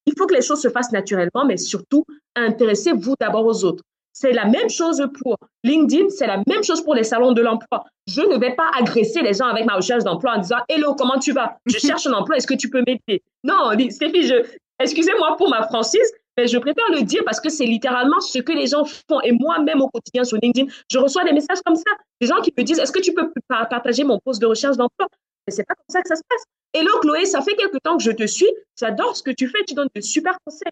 Il faut que les choses se fassent naturellement, mais surtout, intéressez-vous d'abord aux autres. C'est la même chose pour LinkedIn, c'est la même chose pour les salons de l'emploi. Je ne vais pas agresser les gens avec ma recherche d'emploi en disant Hello, comment tu vas? Je *laughs* cherche un emploi, est-ce que tu peux m'aider? Non, Stéphie, je... excusez-moi pour ma franchise, mais je préfère le dire parce que c'est littéralement ce que les gens font. Et moi-même au quotidien sur LinkedIn, je reçois des messages comme ça. Des gens qui me disent Est-ce que tu peux partager mon poste de recherche d'emploi? Mais c'est pas comme ça que ça se passe. Hello Chloé, ça fait quelque temps que je te suis. J'adore ce que tu fais. Tu donnes de super conseils.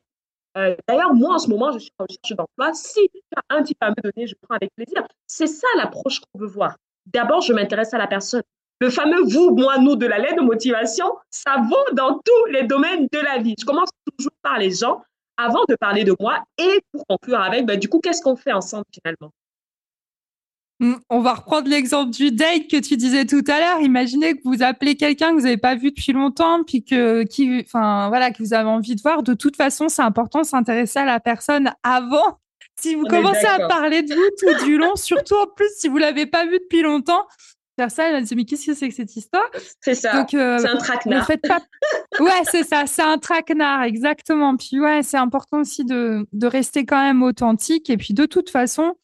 Euh, d'ailleurs, moi, en ce moment, je suis en recherche d'emploi. Si tu as un type à me donner, je prends avec plaisir. C'est ça l'approche qu'on veut voir. D'abord, je m'intéresse à la personne. Le fameux vous, moi, nous de la lettre de motivation, ça vaut dans tous les domaines de la vie. Je commence toujours par les gens avant de parler de moi et pour conclure avec, ben, du coup, qu'est-ce qu'on fait ensemble finalement? On va reprendre l'exemple du date que tu disais tout à l'heure. Imaginez que vous appelez quelqu'un que vous n'avez pas vu depuis longtemps, puis que, qui, enfin, voilà, que vous avez envie de voir. De toute façon, c'est important de s'intéresser à la personne avant. Si vous commencez à parler de vous tout du long, surtout en plus si vous l'avez pas vu depuis longtemps, ça, elle va dire, mais qu'est-ce que c'est que cette histoire? C'est ça. Euh, c'est un traquenard. pas... *laughs* Ouais, c'est ça. C'est un traquenard, exactement. Puis ouais, c'est important aussi de, de, rester quand même authentique. Et puis de toute façon,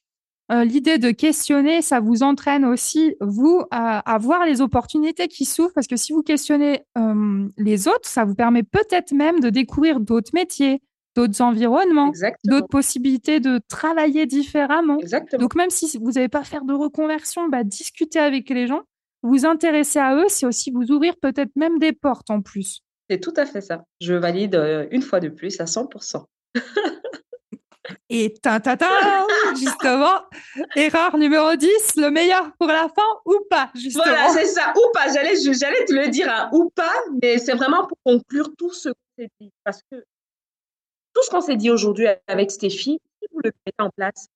euh, l'idée de questionner, ça vous entraîne aussi, vous, à, à voir les opportunités qui s'ouvrent. Parce que si vous questionnez euh, les autres, ça vous permet peut-être même de découvrir d'autres métiers, d'autres environnements, d'autres possibilités de travailler différemment. Donc même si vous n'avez pas à faire de reconversion, bah, discuter avec les gens, vous intéresser à eux, c'est aussi vous ouvrir peut-être même des portes en plus. C'est tout à fait ça. Je valide euh, une fois de plus à 100%. *laughs* Et justement, erreur numéro 10, le meilleur pour la fin ou pas, justement? Voilà, c'est ça, ou pas. J'allais, j'allais te le dire, hein, ou pas, mais c'est vraiment pour conclure tout ce que tu dit. Parce que tout ce qu'on s'est dit aujourd'hui avec Stéphie, si vous le mettez en place,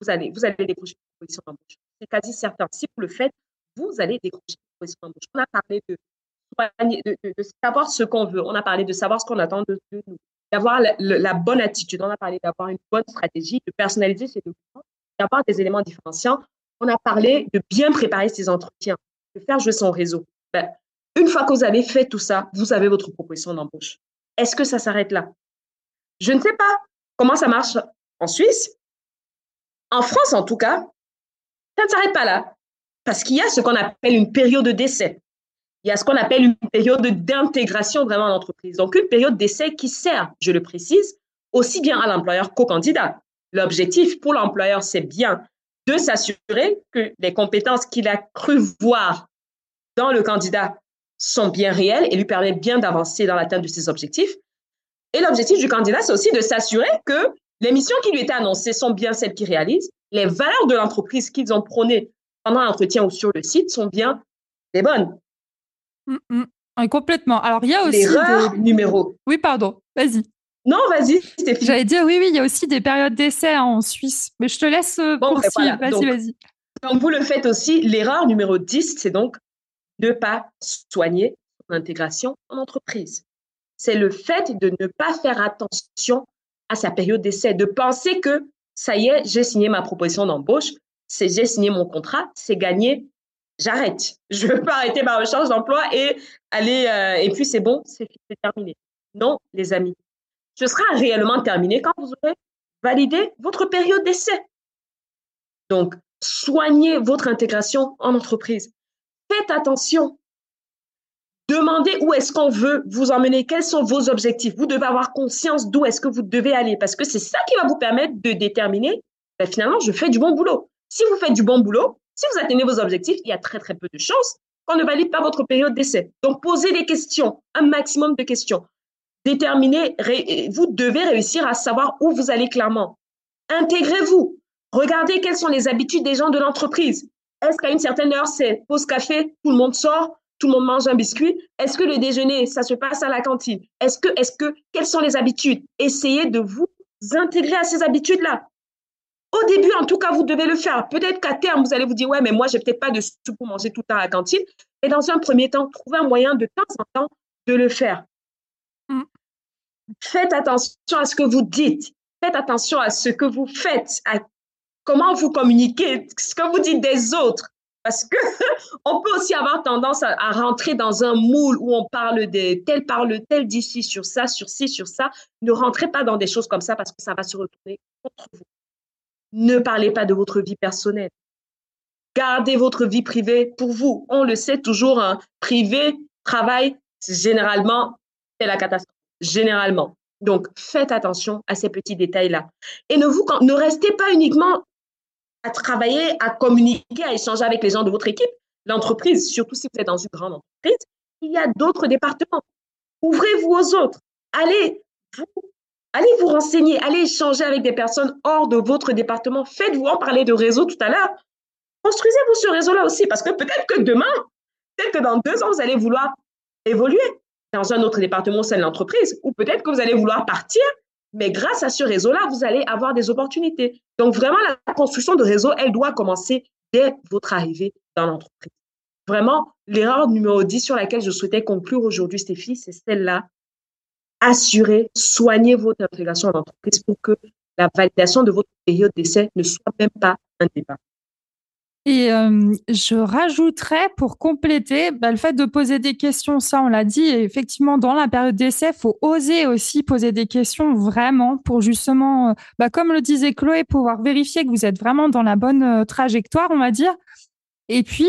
vous allez, vous allez décrocher une position d'embauche. C'est quasi certain. Si vous le faites, vous allez décrocher une position d'embauche. On a parlé de, savoir ce qu'on veut. On a parlé de savoir ce qu'on attend de, nous. D'avoir la, bonne attitude. On a parlé d'avoir une bonne stratégie, de personnaliser ses documents, d'avoir des éléments différenciants. On a parlé de bien préparer ses entretiens, de faire jouer son réseau. Ben, une fois que vous avez fait tout ça, vous avez votre proposition d'embauche. Est-ce que ça s'arrête là? Je ne sais pas comment ça marche en Suisse. En France, en tout cas, ça ne s'arrête pas là. Parce qu'il y a ce qu'on appelle une période d'essai. Il y a ce qu'on appelle une période d'intégration vraiment en entreprise. Donc, une période d'essai qui sert, je le précise, aussi bien à l'employeur qu'au candidat. L'objectif pour l'employeur, c'est bien de s'assurer que les compétences qu'il a cru voir dans le candidat sont bien réelles et lui permettent bien d'avancer dans l'atteinte de ses objectifs. Et l'objectif du candidat, c'est aussi de s'assurer que les missions qui lui étaient annoncées sont bien celles qu'il réalise, les valeurs de l'entreprise qu'ils ont prônées pendant l'entretien ou sur le site sont bien les bonnes. Mm, mm. complètement. Alors, il y a aussi. L'erreur numéro. Oui, pardon. Vas-y. Non, vas-y. J'allais dire, oui, oui, il y a aussi des périodes d'essai en Suisse. Mais je te laisse euh, bon, ben poursuivre. Vas-y, vas-y. Donc, vous le faites aussi. L'erreur numéro 10, c'est donc ne pas soigner l'intégration en entreprise. C'est le fait de ne pas faire attention à sa période d'essai, de penser que ça y est, j'ai signé ma proposition d'embauche, c'est j'ai signé mon contrat, c'est gagné, j'arrête. Je ne veux pas arrêter ma recherche d'emploi et aller, euh, et puis c'est bon, c'est terminé. Non, les amis, ce sera réellement terminé quand vous aurez validé votre période d'essai. Donc, soignez votre intégration en entreprise. Faites attention. Demandez où est-ce qu'on veut vous emmener, quels sont vos objectifs. Vous devez avoir conscience d'où est-ce que vous devez aller parce que c'est ça qui va vous permettre de déterminer, ben, finalement, je fais du bon boulot. Si vous faites du bon boulot, si vous atteignez vos objectifs, il y a très, très peu de chances qu'on ne valide pas votre période d'essai. Donc, posez des questions, un maximum de questions. Déterminez, vous devez réussir à savoir où vous allez clairement. Intégrez-vous. Regardez quelles sont les habitudes des gens de l'entreprise. Est-ce qu'à une certaine heure, c'est pause café, tout le monde sort, tout le monde mange un biscuit? Est-ce que le déjeuner, ça se passe à la cantine? Est-ce que, est-ce que, quelles sont les habitudes? Essayez de vous intégrer à ces habitudes-là. Au début, en tout cas, vous devez le faire. Peut-être qu'à terme, vous allez vous dire, ouais, mais moi, j'ai peut-être pas de sous pour manger tout le temps à la cantine. Et dans un premier temps, trouvez un moyen de temps en temps de le faire. Mm. Faites attention à ce que vous dites. Faites attention à ce que vous faites, à comment vous communiquez, ce que vous dites des autres. Parce que *laughs* on peut aussi avoir tendance à, rentrer dans un moule où on parle de tel parle tel d'ici sur ça, sur ci, sur ça. Ne rentrez pas dans des choses comme ça parce que ça va se retourner contre vous. Ne parlez pas de votre vie personnelle. Gardez votre vie privée pour vous. On le sait toujours, hein, privé, travail, généralement, c'est la catastrophe. Généralement. Donc, faites attention à ces petits détails-là. Et ne, vous, ne restez pas uniquement à travailler, à communiquer, à échanger avec les gens de votre équipe. L'entreprise, surtout si vous êtes dans une grande entreprise, il y a d'autres départements. Ouvrez-vous aux autres. Allez vous Allez vous renseigner, allez échanger avec des personnes hors de votre département. Faites-vous en parler de réseau tout à l'heure. Construisez-vous ce réseau-là aussi, parce que peut-être que demain, peut-être que dans deux ans, vous allez vouloir évoluer dans un autre département au sein de l'entreprise, ou peut-être que vous allez vouloir partir, mais grâce à ce réseau-là, vous allez avoir des opportunités. Donc vraiment, la construction de réseau, elle doit commencer dès votre arrivée dans l'entreprise. Vraiment, l'erreur numéro 10 sur laquelle je souhaitais conclure aujourd'hui, Stéphie, c'est celle-là assurer, soigner votre intégration en entreprise pour que la validation de votre période d'essai ne soit même pas un débat. Et euh, je rajouterais pour compléter bah, le fait de poser des questions, ça on l'a dit, effectivement dans la période d'essai, il faut oser aussi poser des questions vraiment pour justement, euh, bah, comme le disait Chloé, pouvoir vérifier que vous êtes vraiment dans la bonne euh, trajectoire, on va dire. Et puis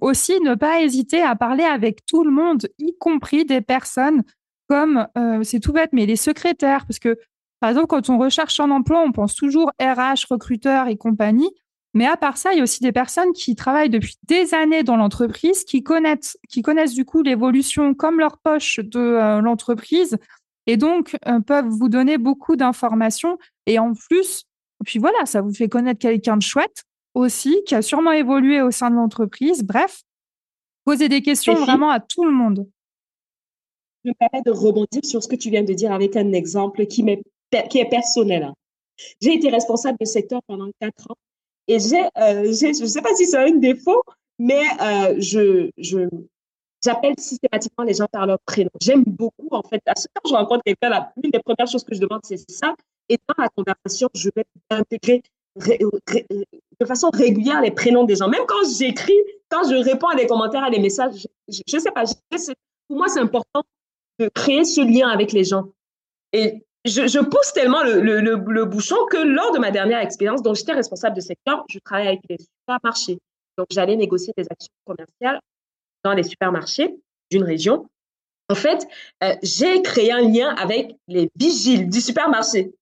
aussi ne pas hésiter à parler avec tout le monde, y compris des personnes comme, euh, c'est tout bête, mais les secrétaires, parce que, par exemple, quand on recherche un emploi, on pense toujours RH, recruteur et compagnie. Mais à part ça, il y a aussi des personnes qui travaillent depuis des années dans l'entreprise, qui connaissent, qui connaissent du coup l'évolution comme leur poche de euh, l'entreprise et donc euh, peuvent vous donner beaucoup d'informations. Et en plus, puis voilà, ça vous fait connaître quelqu'un de chouette aussi, qui a sûrement évolué au sein de l'entreprise. Bref, poser des questions vraiment à tout le monde me permets de rebondir sur ce que tu viens de dire avec un exemple qui, est personnel. Hein. J'ai été responsable de secteur pendant quatre ans et euh, je ne sais pas si c'est un défaut, mais euh, je, j'appelle systématiquement les gens par leur prénom. J'aime beaucoup, en fait, quand je rencontre quelqu'un, l'une des premières choses que je demande, c'est ça. Et dans la conversation, je vais intégrer de façon régulière les prénoms des gens. Même quand j'écris, quand je réponds à des commentaires, à des messages, je ne sais pas, pour moi, c'est important de créer ce lien avec les gens. Et je, pousse tellement le, le, bouchon que lors de ma dernière expérience, dont j'étais responsable de secteur, je travaillais avec les supermarchés. Donc, j'allais négocier des actions commerciales dans les supermarchés d'une région. En fait, euh, j'ai créé un lien avec les vigiles du supermarché.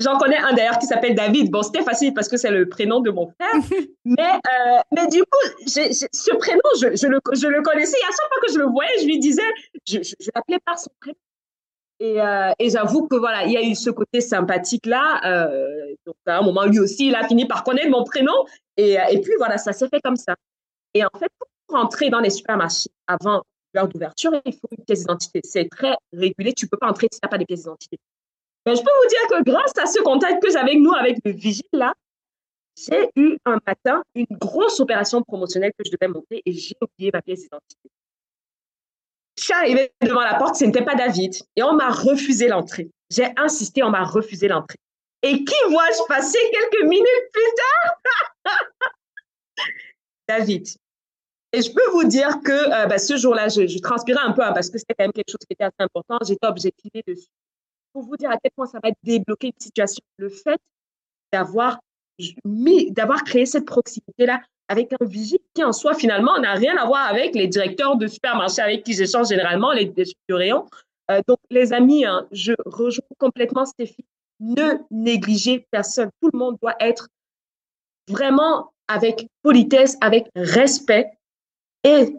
J'en connais un d'ailleurs qui s'appelle David. Bon, c'était facile parce que c'est le prénom de mon frère. *laughs* mais, euh, mais du coup, ce prénom, je, le, je, le, connaissais. Et à chaque fois que je le voyais, je lui disais, je, l'appelais par son prénom. Et, euh, et j'avoue que voilà, il y a eu ce côté sympathique là. Euh, donc à un moment, lui aussi, il a fini par connaître mon prénom. Et, et puis voilà, ça s'est fait comme ça. Et en fait, pour rentrer dans les supermarchés avant l'heure d'ouverture, il faut une pièce d'identité. C'est très régulé. Tu peux pas entrer si tu n'as pas de pièce d'identité. Ben, je peux vous dire que grâce à ce contact que j'avais avec nous, avec le vigile là, j'ai eu un matin une grosse opération promotionnelle que je devais monter et j'ai oublié ma pièce d'identité. Je suis arrivée devant la porte, ce n'était pas David et on m'a refusé l'entrée. J'ai insisté, on m'a refusé l'entrée. Et qui vois-je passer quelques minutes plus tard? *laughs* David. Et je peux vous dire que euh, ben, ce jour-là, je, transpirais un peu hein, parce que c'était quand même quelque chose qui était assez important. J'étais objectivée dessus. Pour vous dire à quel point ça va débloquer une situation. Le fait d'avoir d'avoir créé cette proximité-là avec un vigile qui, en soi, finalement, n'a rien à voir avec les directeurs de supermarchés avec qui j'échange généralement, les, les rayons. Euh, donc, les amis, hein, je rejoins complètement Stéphie. Ne négligez personne. Tout le monde doit être vraiment avec politesse, avec respect, et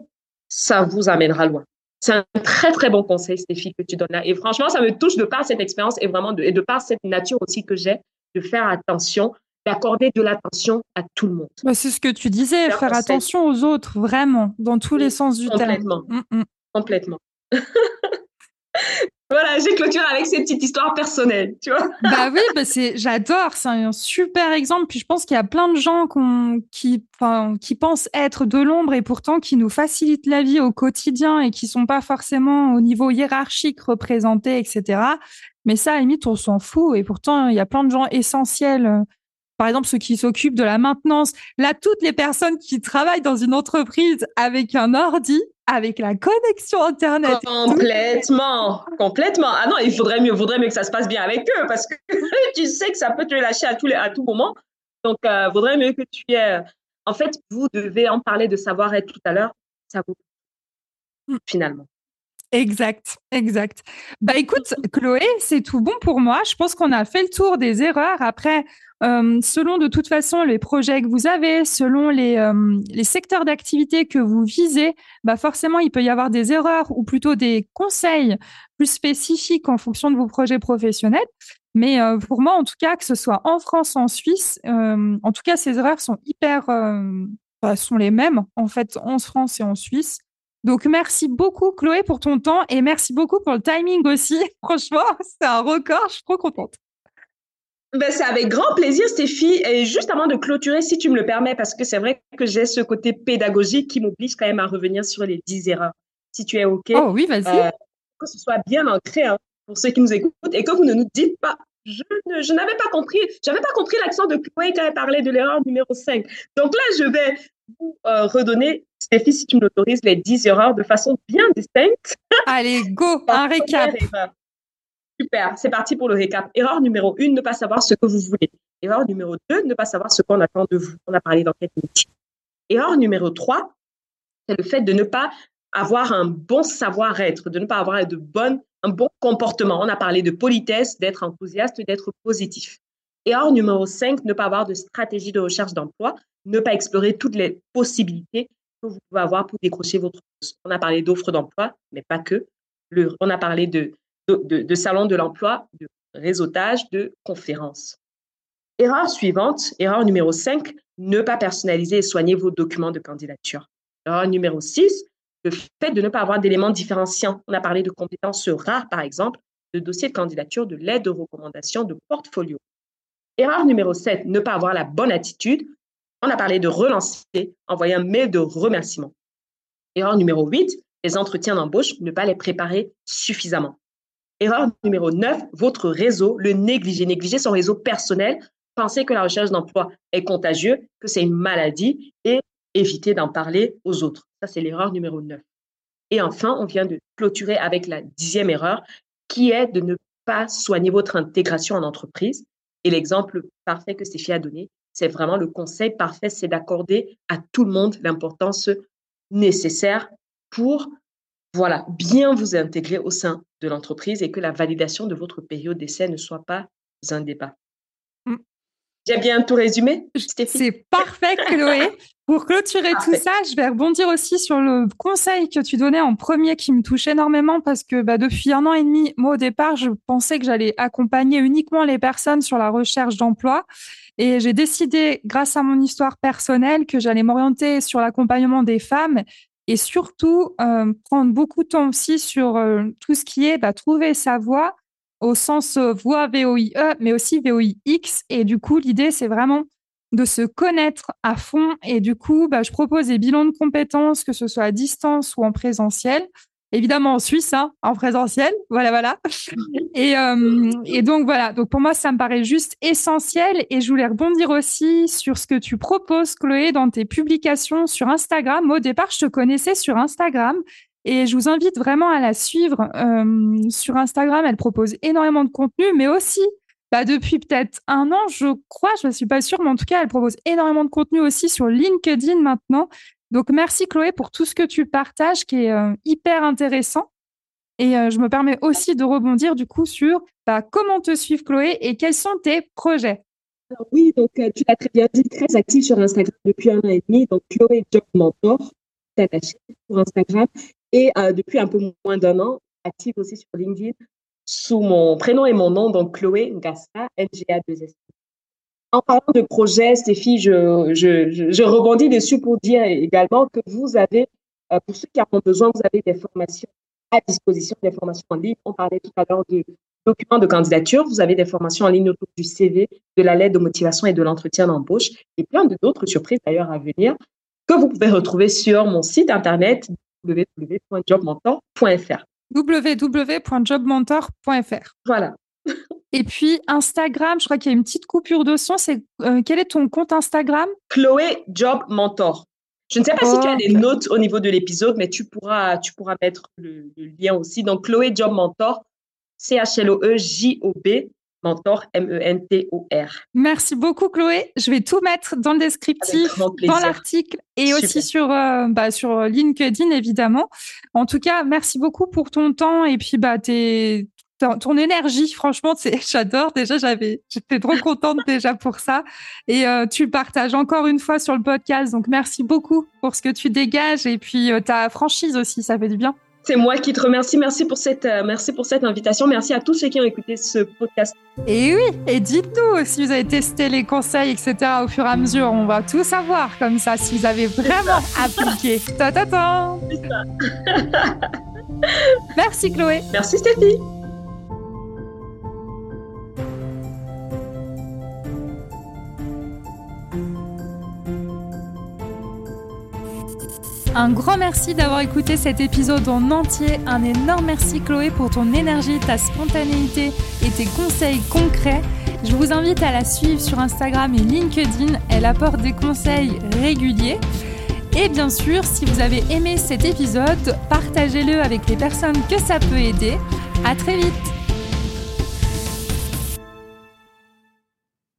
ça vous amènera loin. C'est un très, très bon conseil, Stéphie, que tu donnes là. Et franchement, ça me touche de par cette expérience et vraiment de, et de par cette nature aussi que j'ai de faire attention d'accorder de l'attention à tout le monde. Bah, c'est ce que tu disais, faire, attention aux autres, vraiment, dans tous les sens du terme. Complètement. Complètement. *laughs* voilà, j'ai clôturé avec ces petites histoires personnelles, tu vois. bah oui, bah c'est, j'adore, c'est un super exemple. Puis je pense qu'il y a plein de gens qui, qui pensent être de l'ombre et pourtant qui nous facilitent la vie au quotidien et qui sont pas forcément au niveau hiérarchique représentés, etc. Mais ça, à la limite, on s'en fout. Et pourtant, il y a plein de gens essentiels par exemple ceux qui s'occupent de la maintenance, là, toutes les personnes qui travaillent dans une entreprise avec un ordi, avec la connexion Internet. Complètement, complètement. Ah non, il faudrait mieux, faudrait mieux que ça se passe bien avec eux parce que *laughs* tu sais que ça peut te lâcher à, tous les, à tout moment. Donc, il euh, faudrait mieux que tu aies. En fait, vous devez en parler de savoir-être tout à l'heure. Ça vous. Hmm. Finalement. Exact, exact. Bah écoute, Chloé, c'est tout bon pour moi. Je pense qu'on a fait le tour des erreurs. Après, selon de toute façon les projets que vous avez, selon les, les secteurs d'activité que vous visez, bah forcément, il peut y avoir des erreurs ou plutôt des conseils plus spécifiques en fonction de vos projets professionnels. Mais pour moi, en tout cas, que ce soit en France, en Suisse, en tout cas, ces erreurs sont hyper, bah, sont les mêmes en fait en France et en Suisse. Donc, merci beaucoup, Chloé, pour ton temps et merci beaucoup pour le timing aussi. *laughs* Franchement, c'est un record. Je suis trop contente. Ben, c'est avec grand plaisir, Stéphie. Et juste avant de clôturer, si tu me le permets, parce que c'est vrai que j'ai ce côté pédagogique qui m'oblige quand même à revenir sur les 10 erreurs. Si tu es OK. Oh oui, vas-y. Euh, que ce soit bien ancré hein, pour ceux qui nous écoutent et que vous ne nous dites pas. Je, je n'avais pas compris, j'avais pas compris l'accent de Chloé quand elle parlait de l'erreur numéro 5. Donc là, je vais vous euh, redonner, Stéphie, si tu me l'autorises, les 10 erreurs de façon bien distincte. *laughs* Allez, go, un récap. Super, c'est parti pour le récap. Erreur numéro 1, ne pas savoir ce que vous voulez. Erreur numéro 2, ne pas savoir ce qu'on attend de vous. On a parlé métier. Erreur numéro 3, c'est le fait de ne pas avoir un bon savoir-être, de ne pas avoir de bonne, un bon comportement. On a parlé de politesse, d'être enthousiaste, d'être positif. Erreur numéro 5, ne pas avoir de stratégie de recherche d'emploi ne pas explorer toutes les possibilités que vous pouvez avoir pour décrocher votre poste. On a parlé d'offres d'emploi, mais pas que. on a parlé de, de, de salon de l'emploi, de réseautage, de conférences. Erreur suivante, erreur numéro 5, ne pas personnaliser et soigner vos documents de candidature. Erreur numéro 6, le fait de ne pas avoir d'éléments différenciants. On a parlé de compétences rares, par exemple, de dossiers de candidature, de l'aide de recommandation, de portfolio. Erreur numéro 7, ne pas avoir la bonne attitude. On a parlé de relancer, envoyer un mail de remerciement. Erreur numéro 8, les entretiens d'embauche, ne pas les préparer suffisamment. Erreur numéro 9, votre réseau, le négliger, négliger son réseau personnel, penser que la recherche d'emploi est contagieux, que c'est une maladie et éviter d'en parler aux autres. Ça, c'est l'erreur numéro 9. Et enfin, on vient de clôturer avec la dixième erreur, qui est de ne pas soigner votre intégration en entreprise. Et l'exemple parfait que Stéphie a donné, c'est vraiment le conseil parfait, c'est d'accorder à tout le monde l'importance nécessaire pour voilà, bien vous intégrer au sein de l'entreprise et que la validation de votre période d'essai ne soit pas un débat. Mm. J'ai bien tout résumé C'est parfait, Chloé. *laughs* Pour clôturer tout ça, je vais rebondir aussi sur le conseil que tu donnais en premier qui me touche énormément parce que bah, depuis un an et demi, moi au départ, je pensais que j'allais accompagner uniquement les personnes sur la recherche d'emploi. Et j'ai décidé, grâce à mon histoire personnelle, que j'allais m'orienter sur l'accompagnement des femmes et surtout euh, prendre beaucoup de temps aussi sur euh, tout ce qui est bah, trouver sa voie au sens voix VOIE, mais aussi VOIX. Et du coup, l'idée, c'est vraiment de se connaître à fond. Et du coup, bah, je propose des bilans de compétences, que ce soit à distance ou en présentiel. Évidemment en Suisse, hein, en présentiel. *laughs* Voilà, voilà. *laughs* Et, euh, et, donc, voilà. Donc, pour moi, ça me paraît juste essentiel. Et je voulais rebondir aussi sur ce que tu proposes, Chloé, dans tes publications sur Instagram. Au départ, je te connaissais sur Instagram. Et je vous invite vraiment à la suivre euh, sur Instagram. Elle propose énormément de contenu, mais aussi bah, depuis peut-être un an, je crois, je ne suis pas sûre, mais en tout cas, elle propose énormément de contenu aussi sur LinkedIn maintenant. Donc, merci Chloé pour tout ce que tu partages qui est euh, hyper intéressant. Et euh, je me permets aussi de rebondir du coup sur bah, comment te suivre Chloé et quels sont tes projets? oui, donc euh, tu l'as très bien dit, très active sur Instagram depuis un an et demi. Donc, Chloé Job Mentor, attaché sur Instagram. Et depuis un peu moins d'un an, active aussi sur LinkedIn sous mon prénom et mon nom, donc Chloé Ngassa, NGA2S. En parlant de projet, Stéphie, je, je, je, rebondis dessus pour dire également que vous avez, euh, pour ceux qui en ont besoin, vous avez des formations à disposition, des formations en ligne. On parlait tout à l'heure du document de candidature. Vous avez des formations en ligne autour du CV, de la lettre de motivation et de l'entretien d'embauche et plein d'autres surprises d'ailleurs à venir que vous pouvez retrouver sur mon site internet www.jobmentor.fr www.jobmentor.fr. Voilà. Et puis Instagram, je crois qu'il y a une petite coupure de son. C'est euh, quel est ton compte Instagram? Chloé Job Mentor. Je ne sais pas si tu as des notes au niveau de l'épisode, mais tu pourras, tu pourras mettre le, lien aussi. Donc Chloé Job Mentor, C H L O E J O B Mentor, M-E-N-T-O-R. Merci beaucoup, Chloé. Je vais tout mettre dans le descriptif, dans l'article et aussi sur, euh, bah, sur LinkedIn, évidemment. En tout cas, merci beaucoup pour ton temps et puis bah, tes, ton énergie, franchement, *laughs* j'adore. Déjà, j'avais, j'étais trop contente déjà pour ça. Et euh, tu partages encore une fois sur le podcast. Donc, merci beaucoup pour ce que tu dégages et puis euh, ta franchise aussi, ça fait du bien. C'est moi qui te remercie. Merci pour cette, euh, merci pour cette invitation. Merci à tous ceux qui ont écouté ce podcast. Et oui, et dites-nous si vous avez testé les conseils, etc. au fur et à mesure. On va tout savoir comme ça si vous avez vraiment appliqué. Ta ta ta. Merci Chloé. Merci Stéphie. Un grand merci d'avoir écouté cet épisode en entier. Un énorme merci Chloé pour ton énergie, ta spontanéité et tes conseils concrets. Je vous invite à la suivre sur Instagram et LinkedIn. Elle apporte des conseils réguliers. Et bien sûr, si vous avez aimé cet épisode, partagez-le avec les personnes que ça peut aider. À très vite